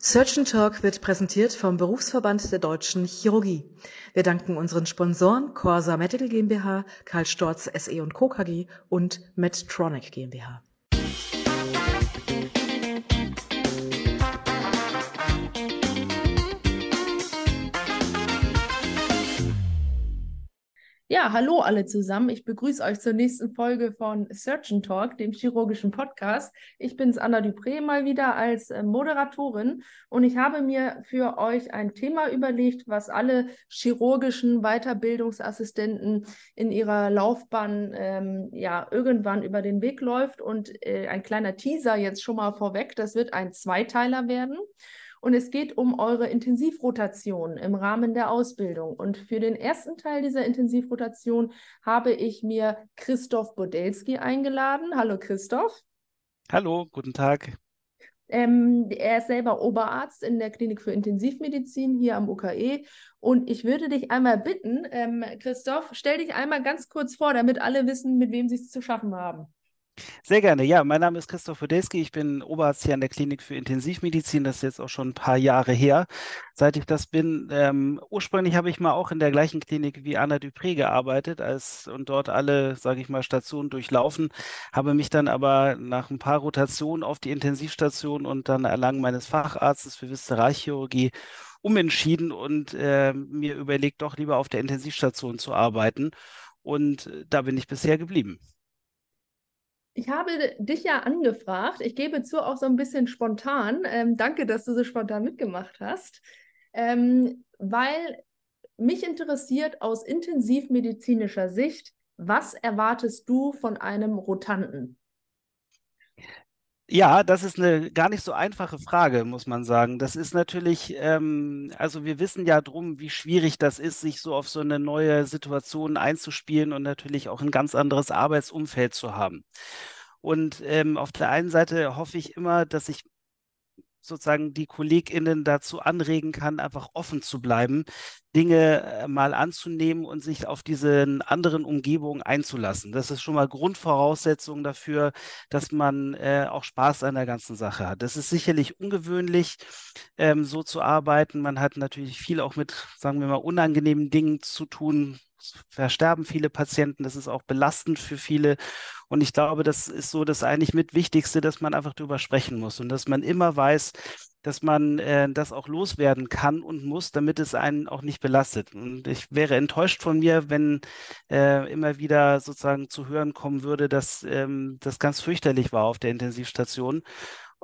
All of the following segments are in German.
Surgeon Talk wird präsentiert vom Berufsverband der Deutschen Chirurgie. Wir danken unseren Sponsoren Corsa Medical GmbH, Karl Storz SE und Co. KG und Medtronic GmbH. Ja, hallo alle zusammen. Ich begrüße euch zur nächsten Folge von Surgeon Talk, dem chirurgischen Podcast. Ich bin's Anna Dupré mal wieder als äh, Moderatorin und ich habe mir für euch ein Thema überlegt, was alle chirurgischen Weiterbildungsassistenten in ihrer Laufbahn ähm, ja irgendwann über den Weg läuft und äh, ein kleiner Teaser jetzt schon mal vorweg. Das wird ein Zweiteiler werden. Und es geht um eure Intensivrotation im Rahmen der Ausbildung. Und für den ersten Teil dieser Intensivrotation habe ich mir Christoph Bodelski eingeladen. Hallo Christoph. Hallo, guten Tag. Ähm, er ist selber Oberarzt in der Klinik für Intensivmedizin hier am UKE. Und ich würde dich einmal bitten, ähm, Christoph, stell dich einmal ganz kurz vor, damit alle wissen, mit wem sie es zu schaffen haben. Sehr gerne. Ja, mein Name ist Christoph Podeski. Ich bin Oberarzt hier an der Klinik für Intensivmedizin. Das ist jetzt auch schon ein paar Jahre her, seit ich das bin. Ähm, ursprünglich habe ich mal auch in der gleichen Klinik wie Anna Dupré gearbeitet als, und dort alle, sage ich mal, Stationen durchlaufen. Habe mich dann aber nach ein paar Rotationen auf die Intensivstation und dann Erlangen meines Facharztes für Viszeralchirurgie umentschieden und äh, mir überlegt, doch lieber auf der Intensivstation zu arbeiten. Und äh, da bin ich bisher geblieben. Ich habe dich ja angefragt. Ich gebe zu, auch so ein bisschen spontan. Ähm, danke, dass du so spontan mitgemacht hast. Ähm, weil mich interessiert aus intensivmedizinischer Sicht, was erwartest du von einem Rotanten? Ja, das ist eine gar nicht so einfache Frage, muss man sagen. Das ist natürlich, ähm, also wir wissen ja drum, wie schwierig das ist, sich so auf so eine neue Situation einzuspielen und natürlich auch ein ganz anderes Arbeitsumfeld zu haben. Und ähm, auf der einen Seite hoffe ich immer, dass ich sozusagen die KollegInnen dazu anregen kann, einfach offen zu bleiben, Dinge äh, mal anzunehmen und sich auf diese anderen Umgebungen einzulassen. Das ist schon mal Grundvoraussetzung dafür, dass man äh, auch Spaß an der ganzen Sache hat. Das ist sicherlich ungewöhnlich, ähm, so zu arbeiten. Man hat natürlich viel auch mit, sagen wir mal, unangenehmen Dingen zu tun, versterben viele Patienten, das ist auch belastend für viele. Und ich glaube, das ist so das eigentlich mit Wichtigste, dass man einfach darüber sprechen muss und dass man immer weiß, dass man äh, das auch loswerden kann und muss, damit es einen auch nicht belastet. Und ich wäre enttäuscht von mir, wenn äh, immer wieder sozusagen zu hören kommen würde, dass ähm, das ganz fürchterlich war auf der Intensivstation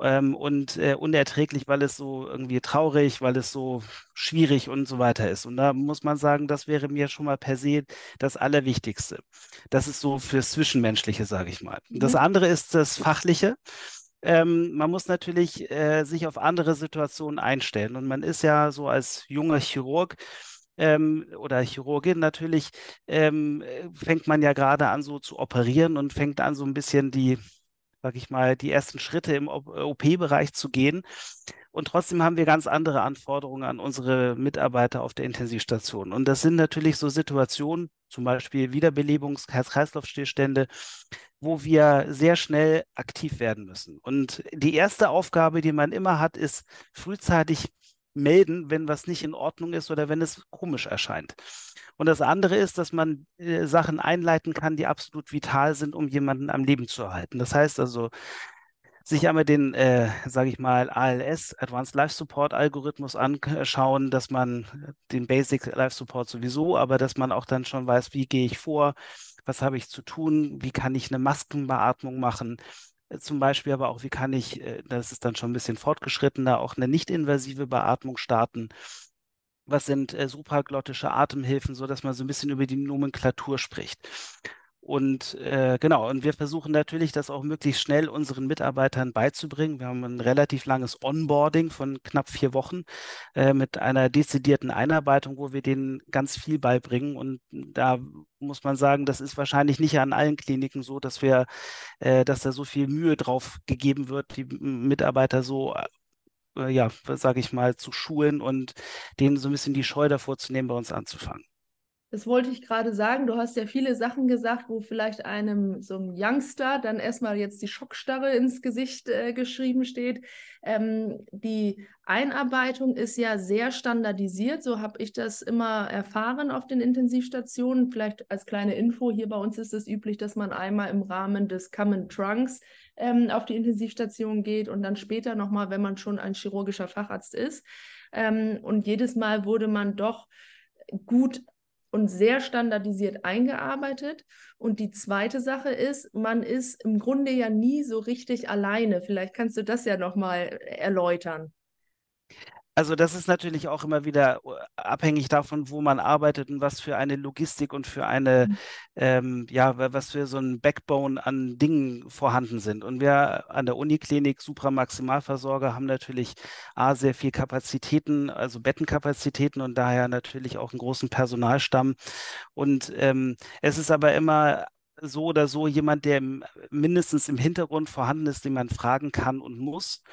ähm, und äh, unerträglich, weil es so irgendwie traurig, weil es so schwierig und so weiter ist. Und da muss man sagen, das wäre mir schon mal per se das Allerwichtigste. Das ist so fürs Zwischenmenschliche, sage ich mal. Das mhm. andere ist das Fachliche. Ähm, man muss natürlich äh, sich auf andere Situationen einstellen. Und man ist ja so als junger Chirurg ähm, oder Chirurgin natürlich, ähm, fängt man ja gerade an so zu operieren und fängt an so ein bisschen die sag ich mal, die ersten Schritte im OP-Bereich zu gehen. Und trotzdem haben wir ganz andere Anforderungen an unsere Mitarbeiter auf der Intensivstation. Und das sind natürlich so Situationen, zum Beispiel Wiederbelebungs-, Herz-Kreislauf-Stillstände, wo wir sehr schnell aktiv werden müssen. Und die erste Aufgabe, die man immer hat, ist frühzeitig melden, wenn was nicht in Ordnung ist oder wenn es komisch erscheint. Und das andere ist, dass man äh, Sachen einleiten kann, die absolut vital sind, um jemanden am Leben zu erhalten. Das heißt also, sich einmal den, äh, sage ich mal, ALS, Advanced Life Support Algorithmus anschauen, dass man den Basic Life Support sowieso, aber dass man auch dann schon weiß, wie gehe ich vor, was habe ich zu tun, wie kann ich eine Maskenbeatmung machen, zum Beispiel aber auch, wie kann ich, äh, das ist dann schon ein bisschen fortgeschrittener, auch eine nicht-invasive Beatmung starten was sind äh, supraglottische Atemhilfen, so dass man so ein bisschen über die Nomenklatur spricht. Und äh, genau, und wir versuchen natürlich, das auch möglichst schnell unseren Mitarbeitern beizubringen. Wir haben ein relativ langes Onboarding von knapp vier Wochen äh, mit einer dezidierten Einarbeitung, wo wir denen ganz viel beibringen. Und da muss man sagen, das ist wahrscheinlich nicht an allen Kliniken so, dass wir, äh, dass da so viel Mühe drauf gegeben wird, die Mitarbeiter so äh, ja, sage ich mal, zu schulen und denen so ein bisschen die Scheu davor zu nehmen, bei uns anzufangen. Das wollte ich gerade sagen. Du hast ja viele Sachen gesagt, wo vielleicht einem so einem Youngster dann erstmal jetzt die Schockstarre ins Gesicht äh, geschrieben steht. Ähm, die Einarbeitung ist ja sehr standardisiert, so habe ich das immer erfahren auf den Intensivstationen. Vielleicht als kleine Info, hier bei uns ist es üblich, dass man einmal im Rahmen des Common Trunks ähm, auf die Intensivstation geht und dann später nochmal, wenn man schon ein chirurgischer Facharzt ist. Ähm, und jedes Mal wurde man doch gut und sehr standardisiert eingearbeitet. Und die zweite Sache ist, man ist im Grunde ja nie so richtig alleine. Vielleicht kannst du das ja nochmal erläutern. Also das ist natürlich auch immer wieder äh, abhängig davon, wo man arbeitet und was für eine Logistik und für eine, mhm. ähm, ja, was für so ein Backbone an Dingen vorhanden sind. Und wir an der Uniklinik Supramaximalversorger haben natürlich A, sehr viel Kapazitäten, also Bettenkapazitäten und daher natürlich auch einen großen Personalstamm. Und ähm, es ist aber immer so oder so jemand, der im, mindestens im Hintergrund vorhanden ist, den man fragen kann und muss.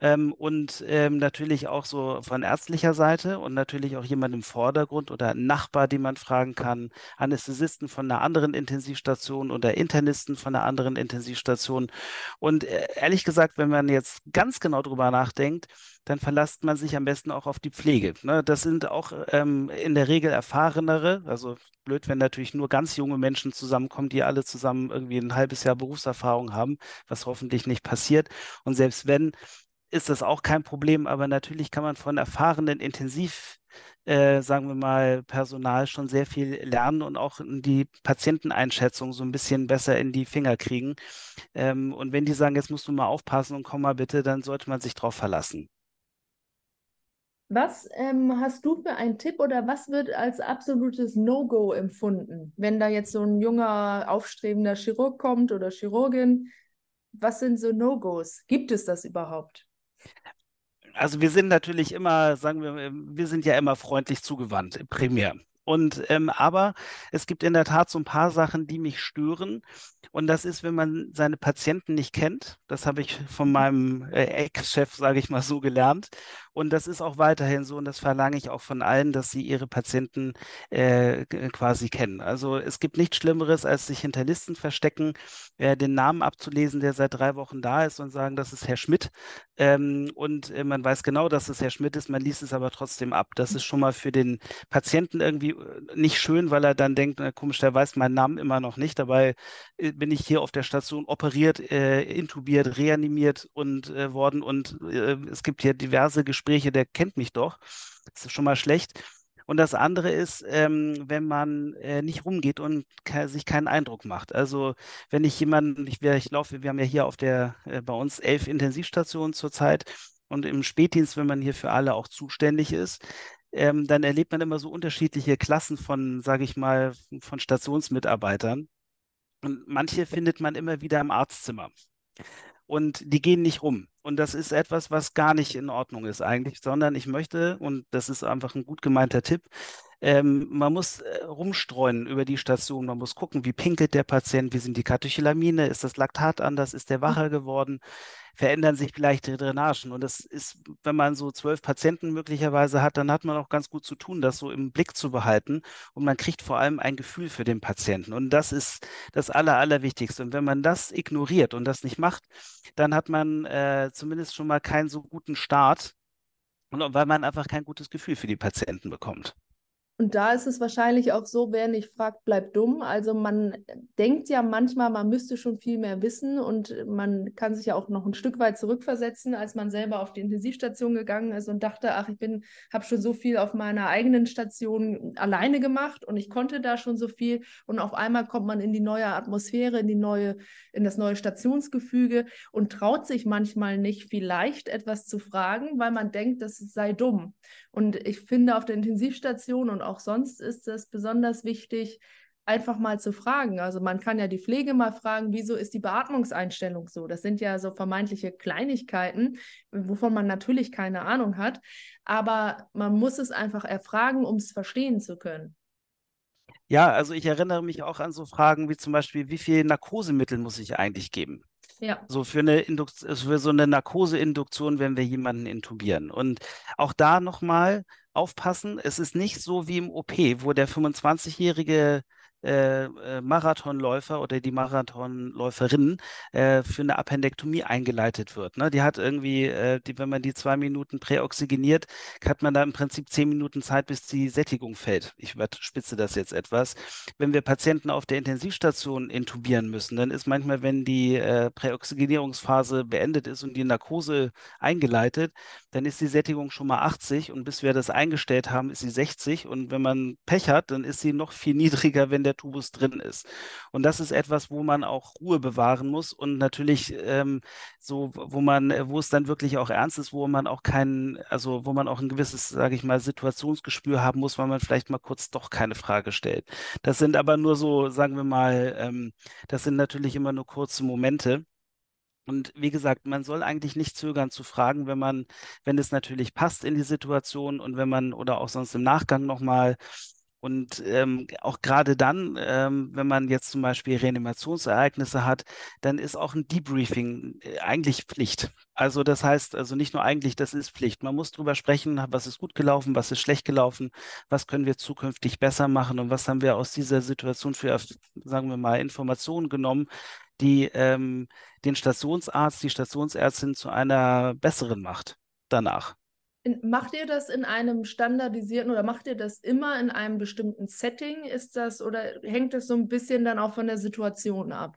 Ähm, und ähm, natürlich auch so von ärztlicher Seite und natürlich auch jemand im Vordergrund oder Nachbar, den man fragen kann, Anästhesisten von einer anderen Intensivstation oder Internisten von einer anderen Intensivstation. Und äh, ehrlich gesagt, wenn man jetzt ganz genau drüber nachdenkt, dann verlasst man sich am besten auch auf die Pflege. Ne? Das sind auch ähm, in der Regel erfahrenere, also blöd, wenn natürlich nur ganz junge Menschen zusammenkommen, die alle zusammen irgendwie ein halbes Jahr Berufserfahrung haben, was hoffentlich nicht passiert. Und selbst wenn, ist das auch kein Problem, aber natürlich kann man von erfahrenen Intensiv äh, sagen wir mal, Personal schon sehr viel lernen und auch die Patienteneinschätzung so ein bisschen besser in die Finger kriegen. Ähm, und wenn die sagen, jetzt musst du mal aufpassen und komm mal bitte, dann sollte man sich darauf verlassen. Was ähm, hast du für einen Tipp oder was wird als absolutes No-Go empfunden, wenn da jetzt so ein junger, aufstrebender Chirurg kommt oder Chirurgin? Was sind so No-Gos? Gibt es das überhaupt? Also wir sind natürlich immer, sagen wir, wir sind ja immer freundlich zugewandt, primär. Und ähm, aber es gibt in der Tat so ein paar Sachen, die mich stören. Und das ist, wenn man seine Patienten nicht kennt. Das habe ich von meinem äh, Ex-Chef, sage ich mal so, gelernt. Und das ist auch weiterhin so. Und das verlange ich auch von allen, dass sie ihre Patienten äh, quasi kennen. Also es gibt nichts Schlimmeres, als sich hinter Listen verstecken, äh, den Namen abzulesen, der seit drei Wochen da ist und sagen, das ist Herr Schmidt. Ähm, und äh, man weiß genau, dass es Herr Schmidt ist, man liest es aber trotzdem ab. Das ist schon mal für den Patienten irgendwie äh, nicht schön, weil er dann denkt, na, komisch, der weiß meinen Namen immer noch nicht. Dabei äh, bin ich hier auf der Station operiert, äh, intubiert, reanimiert und worden und es gibt hier diverse Gespräche, der kennt mich doch. Das ist schon mal schlecht. Und das andere ist, ähm, wenn man äh, nicht rumgeht und ke sich keinen Eindruck macht. Also wenn ich jemanden, ich, ich laufe, wir haben ja hier auf der, äh, bei uns elf Intensivstationen zurzeit und im Spätdienst, wenn man hier für alle auch zuständig ist, ähm, dann erlebt man immer so unterschiedliche Klassen von, sage ich mal, von Stationsmitarbeitern. Und manche findet man immer wieder im Arztzimmer. Und die gehen nicht rum. Und das ist etwas, was gar nicht in Ordnung ist eigentlich, sondern ich möchte, und das ist einfach ein gut gemeinter Tipp, ähm, man muss äh, rumstreuen über die Station. Man muss gucken, wie pinkelt der Patient, wie sind die Katecholamine, ist das Laktat anders, ist der wacher geworden, verändern sich vielleicht die Drainagen. Und das ist, wenn man so zwölf Patienten möglicherweise hat, dann hat man auch ganz gut zu tun, das so im Blick zu behalten. Und man kriegt vor allem ein Gefühl für den Patienten. Und das ist das Aller, Allerwichtigste. Und wenn man das ignoriert und das nicht macht, dann hat man äh, zumindest schon mal keinen so guten Start. Und weil man einfach kein gutes Gefühl für die Patienten bekommt. Und da ist es wahrscheinlich auch so, wer nicht fragt, bleibt dumm. Also man denkt ja manchmal, man müsste schon viel mehr wissen und man kann sich ja auch noch ein Stück weit zurückversetzen, als man selber auf die Intensivstation gegangen ist und dachte, ach, ich bin, habe schon so viel auf meiner eigenen Station alleine gemacht und ich konnte da schon so viel. Und auf einmal kommt man in die neue Atmosphäre, in die neue, in das neue Stationsgefüge und traut sich manchmal nicht, vielleicht etwas zu fragen, weil man denkt, das sei dumm. Und ich finde, auf der Intensivstation und auch sonst ist es besonders wichtig, einfach mal zu fragen. Also man kann ja die Pflege mal fragen, wieso ist die Beatmungseinstellung so? Das sind ja so vermeintliche Kleinigkeiten, wovon man natürlich keine Ahnung hat, aber man muss es einfach erfragen, um es verstehen zu können. Ja, also ich erinnere mich auch an so Fragen wie zum Beispiel, wie viel Narkosemittel muss ich eigentlich geben? Ja. So für eine Induk also für so eine Narkoseinduktion, wenn wir jemanden intubieren. Und auch da nochmal aufpassen, es ist nicht so wie im OP, wo der 25-jährige äh, äh, Marathonläufer oder die Marathonläuferin äh, für eine Appendektomie eingeleitet wird. Ne? Die hat irgendwie, äh, die, wenn man die zwei Minuten präoxygeniert, hat man da im Prinzip zehn Minuten Zeit, bis die Sättigung fällt. Ich überspitze das jetzt etwas. Wenn wir Patienten auf der Intensivstation intubieren müssen, dann ist manchmal, wenn die äh, Präoxygenierungsphase beendet ist und die Narkose eingeleitet, dann ist die Sättigung schon mal 80 und bis wir das eingestellt haben, ist sie 60 und wenn man Pech hat, dann ist sie noch viel niedriger, wenn der Tubus drin ist. Und das ist etwas, wo man auch Ruhe bewahren muss und natürlich ähm, so, wo man, wo es dann wirklich auch ernst ist, wo man auch kein, also wo man auch ein gewisses, sage ich mal, Situationsgespür haben muss, weil man vielleicht mal kurz doch keine Frage stellt. Das sind aber nur so, sagen wir mal, ähm, das sind natürlich immer nur kurze Momente. Und wie gesagt, man soll eigentlich nicht zögern zu fragen, wenn man, wenn es natürlich passt in die Situation und wenn man oder auch sonst im Nachgang nochmal und ähm, auch gerade dann, ähm, wenn man jetzt zum Beispiel Reanimationsereignisse hat, dann ist auch ein Debriefing äh, eigentlich Pflicht. Also das heißt, also nicht nur eigentlich, das ist Pflicht. Man muss drüber sprechen, was ist gut gelaufen, was ist schlecht gelaufen, was können wir zukünftig besser machen und was haben wir aus dieser Situation für, sagen wir mal, Informationen genommen, die ähm, den Stationsarzt, die Stationsärztin zu einer besseren macht danach. Macht ihr das in einem standardisierten oder macht ihr das immer in einem bestimmten Setting? Ist das oder hängt das so ein bisschen dann auch von der Situation ab?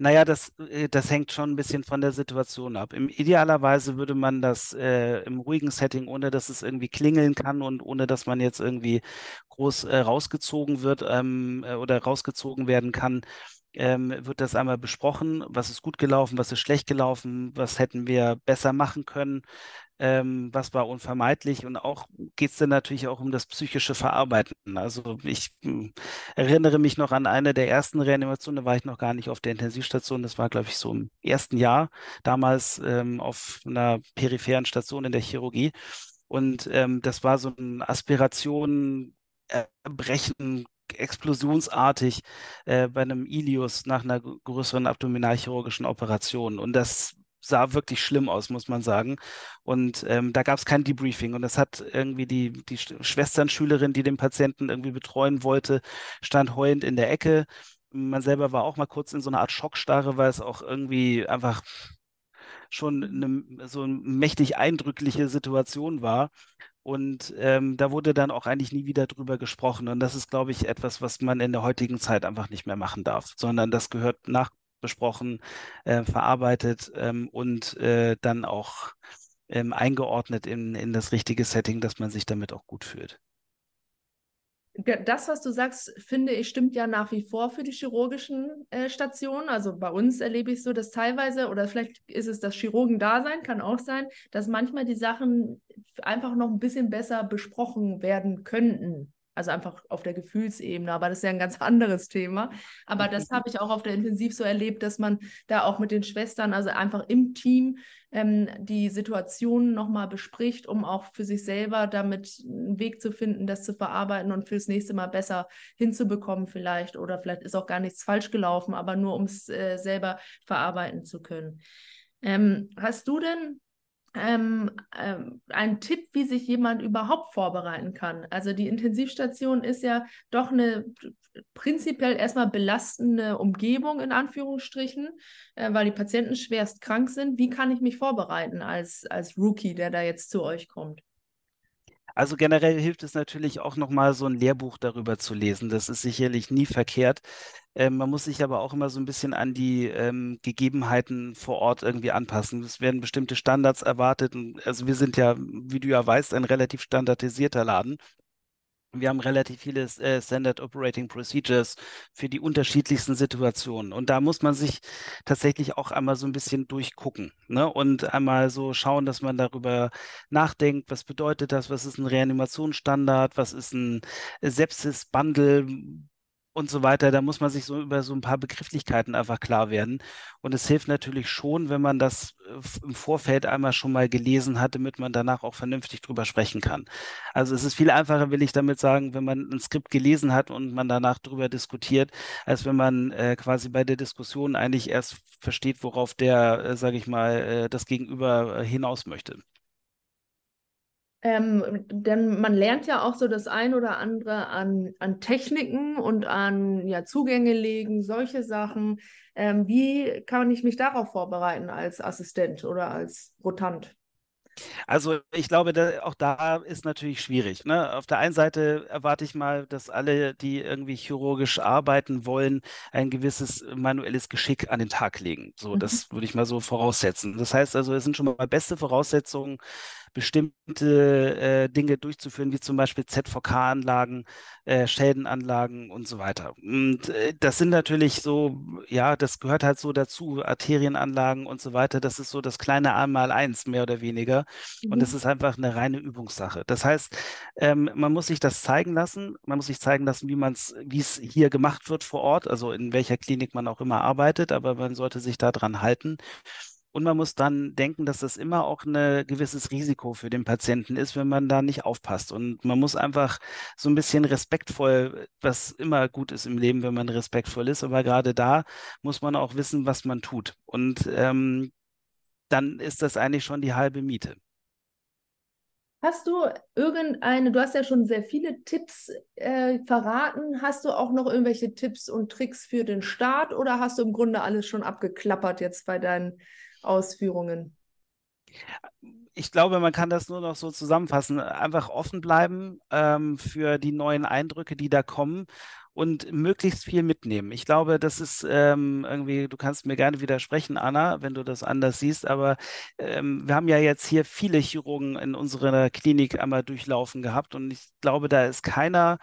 Naja, das, äh, das hängt schon ein bisschen von der Situation ab. Im idealerweise würde man das äh, im ruhigen Setting, ohne dass es irgendwie klingeln kann und ohne dass man jetzt irgendwie groß äh, rausgezogen wird ähm, äh, oder rausgezogen werden kann, ähm, wird das einmal besprochen, was ist gut gelaufen, was ist schlecht gelaufen, was hätten wir besser machen können, ähm, was war unvermeidlich und auch geht es dann natürlich auch um das psychische Verarbeiten. Also ich äh, erinnere mich noch an eine der ersten Reanimationen, da war ich noch gar nicht auf der Intensivstation, das war glaube ich so im ersten Jahr, damals ähm, auf einer peripheren Station in der Chirurgie. Und ähm, das war so ein Aspiration, Erbrechen, explosionsartig äh, bei einem Ilius nach einer größeren abdominalchirurgischen Operation. Und das sah wirklich schlimm aus, muss man sagen. Und ähm, da gab es kein Debriefing. Und das hat irgendwie die, die Schwesternschülerin, die den Patienten irgendwie betreuen wollte, stand heulend in der Ecke. Man selber war auch mal kurz in so einer Art Schockstarre, weil es auch irgendwie einfach schon eine so eine mächtig eindrückliche Situation war. Und ähm, da wurde dann auch eigentlich nie wieder drüber gesprochen. Und das ist, glaube ich, etwas, was man in der heutigen Zeit einfach nicht mehr machen darf, sondern das gehört nachbesprochen, äh, verarbeitet ähm, und äh, dann auch ähm, eingeordnet in, in das richtige Setting, dass man sich damit auch gut fühlt das, was du sagst, finde ich, stimmt ja nach wie vor für die chirurgischen äh, Stationen. Also bei uns erlebe ich so, dass teilweise, oder vielleicht ist es das Chirurgendasein, kann auch sein, dass manchmal die Sachen einfach noch ein bisschen besser besprochen werden könnten. Also einfach auf der Gefühlsebene, aber das ist ja ein ganz anderes Thema. Aber das habe ich auch auf der Intensiv so erlebt, dass man da auch mit den Schwestern, also einfach im Team, ähm, die Situation nochmal bespricht, um auch für sich selber damit einen Weg zu finden, das zu verarbeiten und fürs nächste Mal besser hinzubekommen vielleicht. Oder vielleicht ist auch gar nichts falsch gelaufen, aber nur um es äh, selber verarbeiten zu können. Ähm, hast du denn ähm, ähm, ein Tipp, wie sich jemand überhaupt vorbereiten kann. Also die Intensivstation ist ja doch eine prinzipiell erstmal belastende Umgebung in Anführungsstrichen, äh, weil die Patienten schwerst krank sind. Wie kann ich mich vorbereiten als, als Rookie, der da jetzt zu euch kommt? Also generell hilft es natürlich auch nochmal so ein Lehrbuch darüber zu lesen. Das ist sicherlich nie verkehrt. Ähm, man muss sich aber auch immer so ein bisschen an die ähm, Gegebenheiten vor Ort irgendwie anpassen. Es werden bestimmte Standards erwartet. Und, also wir sind ja, wie du ja weißt, ein relativ standardisierter Laden. Wir haben relativ viele äh, Standard Operating Procedures für die unterschiedlichsten Situationen. Und da muss man sich tatsächlich auch einmal so ein bisschen durchgucken ne? und einmal so schauen, dass man darüber nachdenkt, was bedeutet das, was ist ein Reanimationsstandard, was ist ein Sepsis-Bundle, und so weiter. Da muss man sich so über so ein paar Begrifflichkeiten einfach klar werden. Und es hilft natürlich schon, wenn man das äh, im Vorfeld einmal schon mal gelesen hat, damit man danach auch vernünftig drüber sprechen kann. Also es ist viel einfacher, will ich damit sagen, wenn man ein Skript gelesen hat und man danach drüber diskutiert, als wenn man äh, quasi bei der Diskussion eigentlich erst versteht, worauf der, äh, sage ich mal, äh, das Gegenüber äh, hinaus möchte. Ähm, denn man lernt ja auch so das ein oder andere an, an Techniken und an ja, Zugänge legen, solche Sachen. Ähm, wie kann ich mich darauf vorbereiten als Assistent oder als Rotant? Also ich glaube, da, auch da ist natürlich schwierig. Ne? Auf der einen Seite erwarte ich mal, dass alle, die irgendwie chirurgisch arbeiten wollen, ein gewisses manuelles Geschick an den Tag legen. So, mhm. das würde ich mal so voraussetzen. Das heißt also, es sind schon mal beste Voraussetzungen, bestimmte äh, Dinge durchzuführen, wie zum Beispiel ZVK-Anlagen, äh, Schädenanlagen und so weiter. Und äh, das sind natürlich so, ja, das gehört halt so dazu, Arterienanlagen und so weiter. Das ist so das kleine einmal eins mehr oder weniger. Mhm. Und das ist einfach eine reine Übungssache. Das heißt, ähm, man muss sich das zeigen lassen. Man muss sich zeigen lassen, wie man es, wie es hier gemacht wird vor Ort, also in welcher Klinik man auch immer arbeitet, aber man sollte sich daran halten. Und man muss dann denken, dass das immer auch ein gewisses Risiko für den Patienten ist, wenn man da nicht aufpasst. Und man muss einfach so ein bisschen respektvoll, was immer gut ist im Leben, wenn man respektvoll ist, aber gerade da muss man auch wissen, was man tut. Und ähm, dann ist das eigentlich schon die halbe Miete. Hast du irgendeine, du hast ja schon sehr viele Tipps äh, verraten, hast du auch noch irgendwelche Tipps und Tricks für den Start oder hast du im Grunde alles schon abgeklappert jetzt bei deinen Ausführungen? Ich glaube, man kann das nur noch so zusammenfassen. Einfach offen bleiben ähm, für die neuen Eindrücke, die da kommen und möglichst viel mitnehmen. Ich glaube, das ist ähm, irgendwie, du kannst mir gerne widersprechen, Anna, wenn du das anders siehst, aber ähm, wir haben ja jetzt hier viele Chirurgen in unserer Klinik einmal durchlaufen gehabt und ich glaube, da ist keiner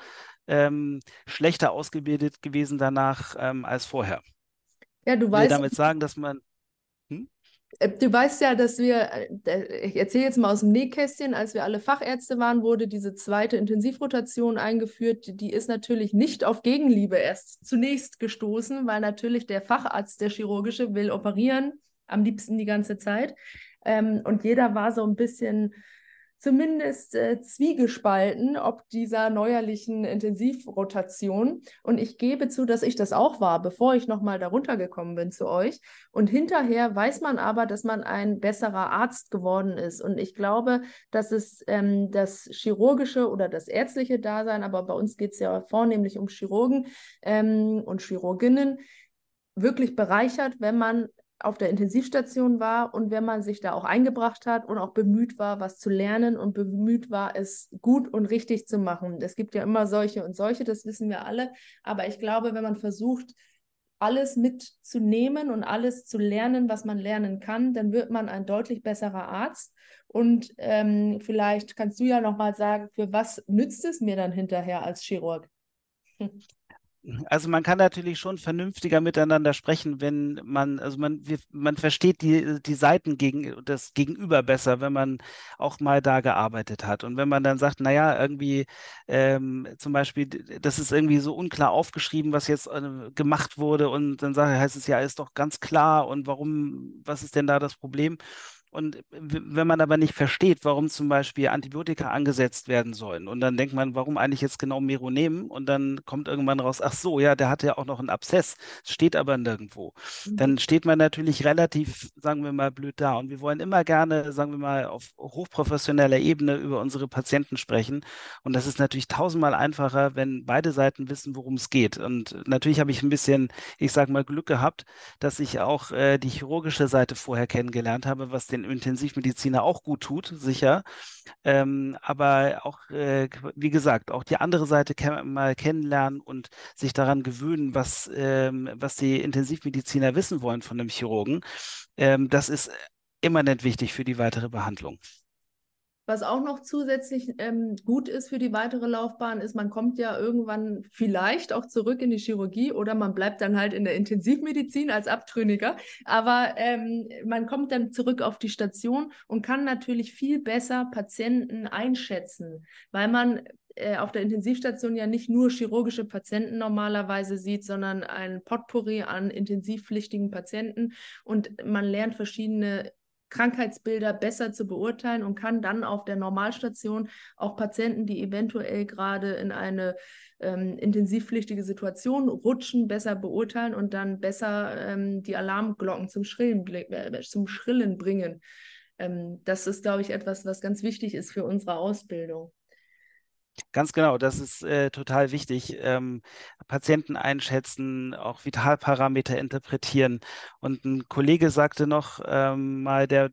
ähm, schlechter ausgebildet gewesen danach ähm, als vorher. Ja, du weißt. Ich will damit sagen, dass man du weißt ja, dass wir, äh, ich erzähle jetzt mal aus dem Nähkästchen, als wir alle Fachärzte waren, wurde diese zweite Intensivrotation eingeführt. Die ist natürlich nicht auf Gegenliebe erst zunächst gestoßen, weil natürlich der Facharzt, der chirurgische, will operieren, am liebsten die ganze Zeit. Ähm, und jeder war so ein bisschen zumindest äh, zwiegespalten, ob dieser neuerlichen Intensivrotation. Und ich gebe zu, dass ich das auch war, bevor ich nochmal darunter gekommen bin zu euch. Und hinterher weiß man aber, dass man ein besserer Arzt geworden ist. Und ich glaube, dass es ähm, das chirurgische oder das ärztliche Dasein, aber bei uns geht es ja vornehmlich um Chirurgen ähm, und Chirurginnen, wirklich bereichert, wenn man auf der Intensivstation war und wenn man sich da auch eingebracht hat und auch bemüht war, was zu lernen und bemüht war, es gut und richtig zu machen. Es gibt ja immer solche und solche, das wissen wir alle. Aber ich glaube, wenn man versucht, alles mitzunehmen und alles zu lernen, was man lernen kann, dann wird man ein deutlich besserer Arzt. Und ähm, vielleicht kannst du ja nochmal sagen, für was nützt es mir dann hinterher als Chirurg? Also man kann natürlich schon vernünftiger miteinander sprechen, wenn man, also man, man versteht die, die Seiten gegen das Gegenüber besser, wenn man auch mal da gearbeitet hat. Und wenn man dann sagt, naja, irgendwie ähm, zum Beispiel, das ist irgendwie so unklar aufgeschrieben, was jetzt äh, gemacht wurde, und dann sage, heißt es ja, ist doch ganz klar und warum, was ist denn da das Problem? Und wenn man aber nicht versteht, warum zum Beispiel Antibiotika angesetzt werden sollen, und dann denkt man, warum eigentlich jetzt genau Mero nehmen, und dann kommt irgendwann raus, ach so, ja, der hatte ja auch noch einen Abszess, steht aber nirgendwo. Mhm. Dann steht man natürlich relativ, sagen wir mal, blöd da. Und wir wollen immer gerne, sagen wir mal, auf hochprofessioneller Ebene über unsere Patienten sprechen. Und das ist natürlich tausendmal einfacher, wenn beide Seiten wissen, worum es geht. Und natürlich habe ich ein bisschen, ich sage mal, Glück gehabt, dass ich auch äh, die chirurgische Seite vorher kennengelernt habe, was den Intensivmediziner auch gut tut, sicher. Ähm, aber auch, äh, wie gesagt, auch die andere Seite ken mal kennenlernen und sich daran gewöhnen, was, ähm, was die Intensivmediziner wissen wollen von einem Chirurgen. Ähm, das ist immanent wichtig für die weitere Behandlung. Was auch noch zusätzlich ähm, gut ist für die weitere Laufbahn, ist, man kommt ja irgendwann vielleicht auch zurück in die Chirurgie oder man bleibt dann halt in der Intensivmedizin als Abtrünniger. Aber ähm, man kommt dann zurück auf die Station und kann natürlich viel besser Patienten einschätzen, weil man äh, auf der Intensivstation ja nicht nur chirurgische Patienten normalerweise sieht, sondern ein Potpourri an intensivpflichtigen Patienten und man lernt verschiedene Krankheitsbilder besser zu beurteilen und kann dann auf der Normalstation auch Patienten, die eventuell gerade in eine ähm, intensivpflichtige Situation rutschen, besser beurteilen und dann besser ähm, die Alarmglocken zum Schrillen, äh, zum Schrillen bringen. Ähm, das ist, glaube ich, etwas, was ganz wichtig ist für unsere Ausbildung. Ganz genau, das ist äh, total wichtig. Ähm, Patienten einschätzen, auch Vitalparameter interpretieren. Und ein Kollege sagte noch ähm, mal, der,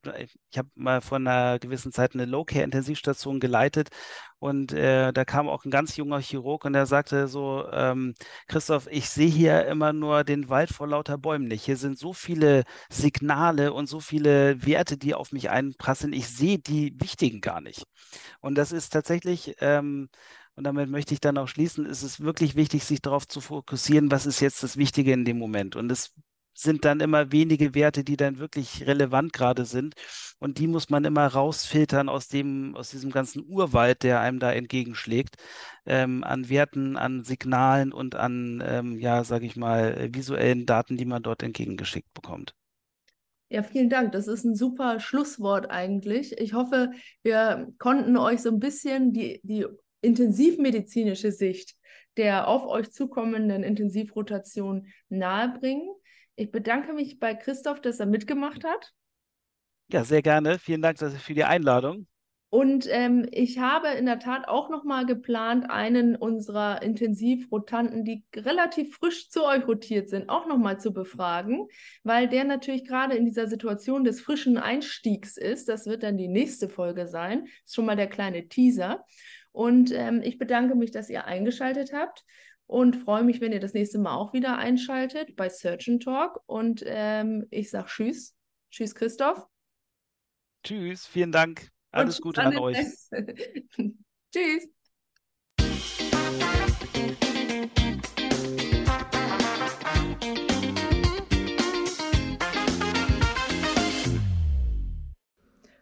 ich habe mal vor einer gewissen Zeit eine Low-Care-Intensivstation geleitet und äh, da kam auch ein ganz junger Chirurg und der sagte so, ähm, Christoph, ich sehe hier immer nur den Wald vor lauter Bäumen nicht. Hier sind so viele Signale und so viele Werte, die auf mich einprasseln. Ich sehe die wichtigen gar nicht. Und das ist tatsächlich, ähm, und damit möchte ich dann auch schließen, ist es wirklich wichtig, sich darauf zu fokussieren, was ist jetzt das Wichtige in dem Moment. Und es sind dann immer wenige Werte, die dann wirklich relevant gerade sind. Und die muss man immer rausfiltern aus dem, aus diesem ganzen Urwald, der einem da entgegenschlägt, ähm, an Werten, an Signalen und an, ähm, ja, sage ich mal, visuellen Daten, die man dort entgegengeschickt bekommt. Ja, vielen Dank. Das ist ein super Schlusswort eigentlich. Ich hoffe, wir konnten euch so ein bisschen die, die intensivmedizinische Sicht der auf euch zukommenden Intensivrotation nahebringen. Ich bedanke mich bei Christoph, dass er mitgemacht hat. Ja, sehr gerne. Vielen Dank für die Einladung. Und ähm, ich habe in der Tat auch nochmal geplant, einen unserer Intensivrotanten, die relativ frisch zu euch rotiert sind, auch nochmal zu befragen, weil der natürlich gerade in dieser Situation des frischen Einstiegs ist. Das wird dann die nächste Folge sein. Das ist schon mal der kleine Teaser. Und ähm, ich bedanke mich, dass ihr eingeschaltet habt und freue mich, wenn ihr das nächste Mal auch wieder einschaltet bei Search and Talk. Und ähm, ich sage Tschüss. Tschüss, Christoph. Tschüss, vielen Dank. Alles Gute an euch. Tschüss.